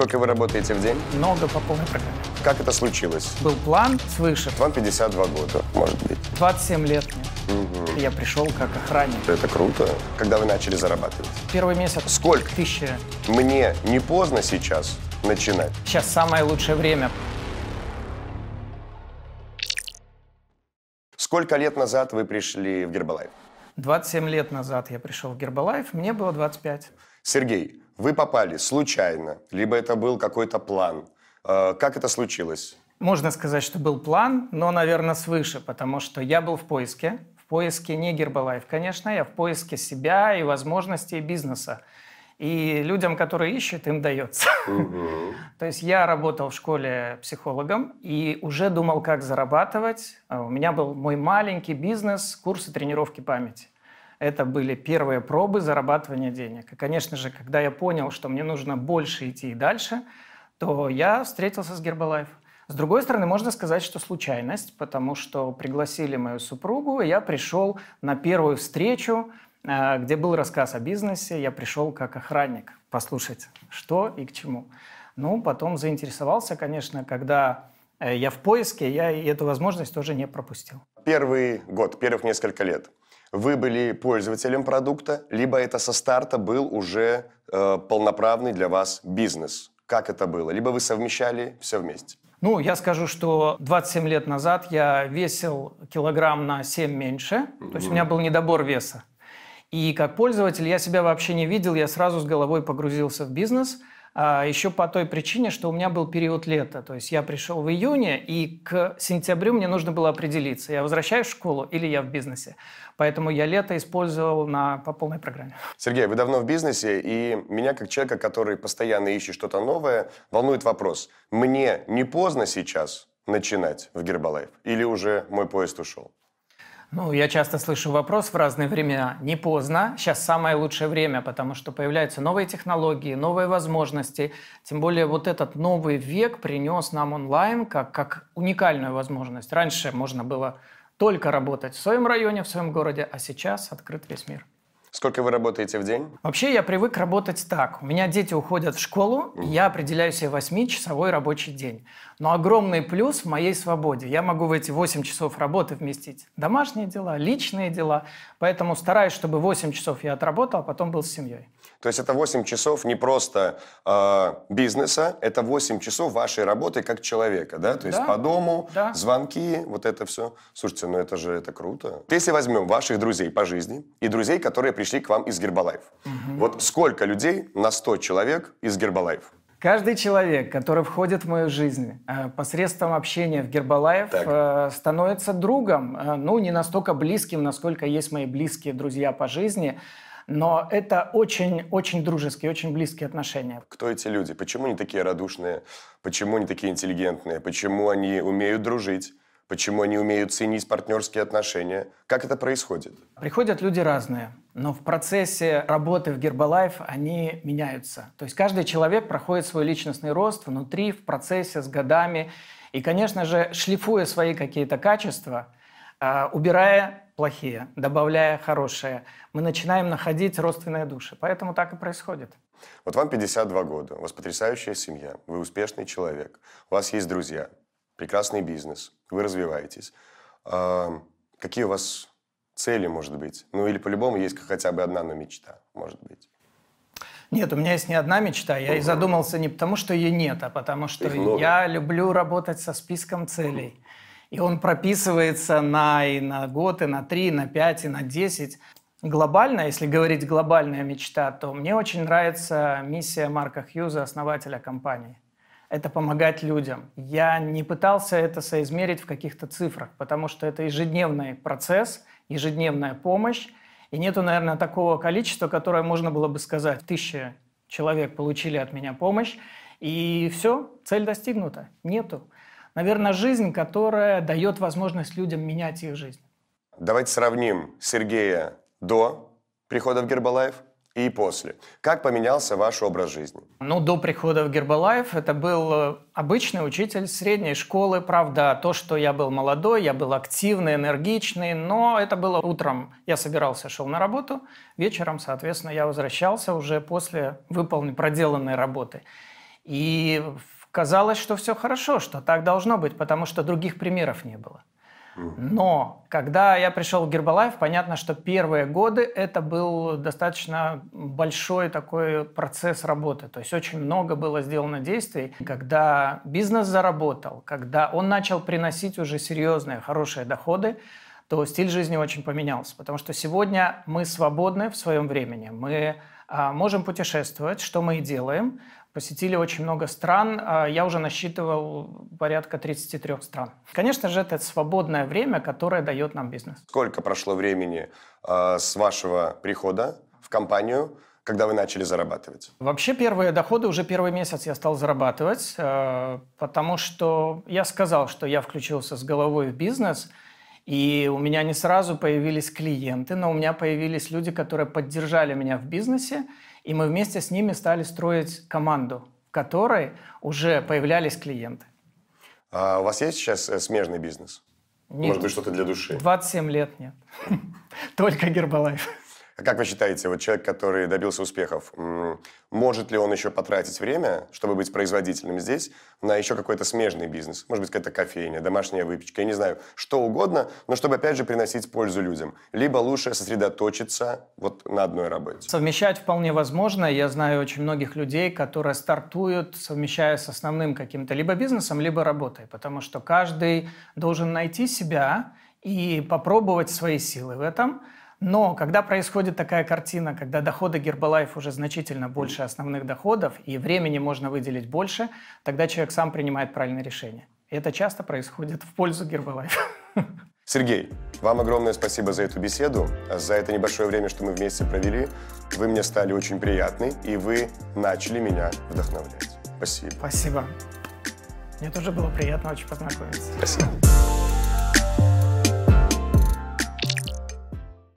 Сколько вы работаете в день? Много по полной программе. Как это случилось? Был план свыше. Вам 52 года, может быть. 27 лет мне. Я пришел как охранник. Это круто. Когда вы начали зарабатывать? Первый месяц. Сколько? Тысяча. Мне не поздно сейчас начинать. Сейчас самое лучшее время. Сколько лет назад вы пришли в Гербалайф? 27 лет назад я пришел в Гербалайф, мне было 25. Сергей, вы попали случайно, либо это был какой-то план. Э, Как это случилось? Можно сказать, что был план, но, наверное, свыше, потому что я был в поиске. В поиске не Гербалайф, конечно, я в поиске себя и возможностей бизнеса. И людям, которые ищут, им дается. То есть я работал в школе психологом и уже думал, как зарабатывать. А У меня был мой маленький бизнес, курсы тренировки памяти. Это были первые пробы зарабатывания денег. И, конечно же, когда я понял, что мне нужно больше идти и дальше, то я встретился с Гербалайф. С другой стороны, можно сказать, что случайность, потому что пригласили мою супругу, и я пришел на первую встречу, где был рассказ о бизнесе. Я пришел как охранник послушать, что и к чему. Ну, потом заинтересовался, конечно, когда э, я в поиске, я эту возможность тоже не пропустил. Первый год, первых несколько лет. Вы были пользователем продукта, либо это со старта был уже э, полноправный для вас бизнес? Как это было? Либо вы совмещали все вместе? Ну, я скажу, что 27 лет назад я весил килограмм на 7 меньше, то есть у меня был недобор веса. И как пользователь я себя вообще не видел, я сразу с головой погрузился в бизнес, а еще по той причине, что у меня был период лета. То есть я пришел в июне, и к сентябрю мне нужно было определиться, я возвращаюсь в школу или я в бизнесе. Поэтому я лето использовал на, по полной программе. Сергей, вы давно в бизнесе, и меня, как человека, который постоянно ищет что-то новое, волнует вопрос. Мне не поздно сейчас начинать в Гербалайф? Или уже мой поезд ушел? Ну, я часто слышу вопрос в разные времена. Не поздно, сейчас самое лучшее время, потому что появляются новые технологии, новые возможности. Тем более вот этот новый век принес нам онлайн как, как уникальную возможность. Раньше можно было только работать в своем районе, в своем городе, а сейчас открыт весь мир. Сколько вы работаете в день? Вообще я привык работать так. У меня дети уходят в школу, и я определяю себе 8-часовой рабочий день. Но огромный плюс в моей свободе. Я могу в эти 8 часов работы вместить домашние дела, личные дела. Поэтому стараюсь, чтобы 8 часов я отработал, а потом был с семьей. То есть это 8 часов не просто э, бизнеса, это 8 часов вашей работы как человека, да? То есть Да. по дому, Да. звонки, вот это все. Слушайте, ну это же это круто. Если возьмем ваших друзей по жизни и друзей, которые пришли к вам из Гербалайф, вот сколько людей на 100 человек из Гербалайф? Каждый человек, который входит в мою жизнь э, посредством общения в Гербалаев, Так. э, становится другом. Э, Ну, не настолько близким, насколько есть мои близкие друзья по жизни, но это очень-очень дружеские, очень близкие отношения. Кто эти люди? Почему они такие радушные? Почему они такие интеллигентные? Почему они умеют дружить? Почему они умеют ценить партнерские отношения? Как это происходит? Приходят люди разные, но в процессе работы в Гербалайф они меняются. То есть каждый человек проходит свой личностный рост внутри, в процессе, с годами. И, конечно же, шлифуя свои какие-то качества, а, убирая плохие, добавляя хорошие, мы начинаем находить родственные души. Поэтому так и происходит. Вот вам 52 года, у вас потрясающая семья, вы успешный человек, у вас есть друзья, прекрасный бизнес, вы развиваетесь. А, какие у вас цели, может быть? Ну или по-любому есть хотя бы одна, но мечта, может быть. Нет, у меня есть не одна мечта. Я и задумался не потому, что ее нет, а потому что я люблю работать со списком целей. И он прописывается на, и на год, и на три, и на пять, и на десять. Глобально, если говорить глобальная мечта, то мне очень нравится миссия Марка Хьюза, основателя компании. Это помогать людям. Я не пытался это соизмерить в каких-то цифрах, потому что это ежедневный процесс, ежедневная помощь. И нету, наверное, такого количества, которое можно было бы сказать. Тысяча человек получили от меня помощь, и все, цель достигнута. Нету. Наверное, жизнь, которая дает возможность людям менять их жизнь. Давайте сравним Сергея до прихода в Гербалайф и после. Как поменялся ваш образ жизни? Ну, до прихода в Гербалайф это был э, обычный учитель средней школы. Правда, то, что я был молодой, я был активный, энергичный, но это было утром. Я собирался, шел на работу, вечером, соответственно, я возвращался уже после выполненной, проделанной работы. И казалось, что все хорошо, что так должно быть, потому что других примеров не было. Но когда я пришел в Гербалайф, понятно, что первые годы это был достаточно большой такой процесс работы. То есть очень много было сделано действий. Когда бизнес заработал, когда он начал приносить уже серьезные, хорошие доходы, то стиль жизни очень поменялся. Потому что сегодня мы свободны в своем времени. Мы а, можем путешествовать, что мы и делаем посетили очень много стран. А, я уже насчитывал порядка 33 стран. Конечно же, это свободное время, которое дает нам бизнес. Сколько прошло времени э, с вашего прихода в компанию, когда вы начали зарабатывать? Вообще первые доходы уже первый месяц я стал зарабатывать, э, потому что я сказал, что я включился с головой в бизнес, и у меня не сразу появились клиенты, но у меня появились люди, которые поддержали меня в бизнесе, и мы вместе с ними стали строить команду, в которой уже появлялись клиенты. А у вас есть сейчас э, смежный бизнес? Нет. Может быть, что-то для души? 27 лет нет. Только Гербалайф. А как вы считаете, вот человек, который добился успехов, может ли он еще потратить время, чтобы быть производительным здесь, на еще какой-то смежный бизнес? Может быть, какая-то кофейня, домашняя выпечка, я не знаю, что угодно, но чтобы, опять же, приносить пользу людям. Либо лучше сосредоточиться вот на одной работе. Совмещать вполне возможно. Я знаю очень многих людей, которые стартуют, совмещая с основным каким-то либо бизнесом, либо работой, потому что каждый должен найти себя и попробовать свои силы в этом – но когда происходит такая картина, когда доходы Гербалайф уже значительно больше основных доходов, и времени можно выделить больше, тогда человек сам принимает правильное решение. И это часто происходит в пользу Гербалайф. Сергей, вам огромное спасибо за эту беседу, за это небольшое время, что мы вместе провели. Вы мне стали очень приятны, и вы начали меня вдохновлять. Спасибо. Спасибо. Мне тоже было приятно очень познакомиться. Спасибо.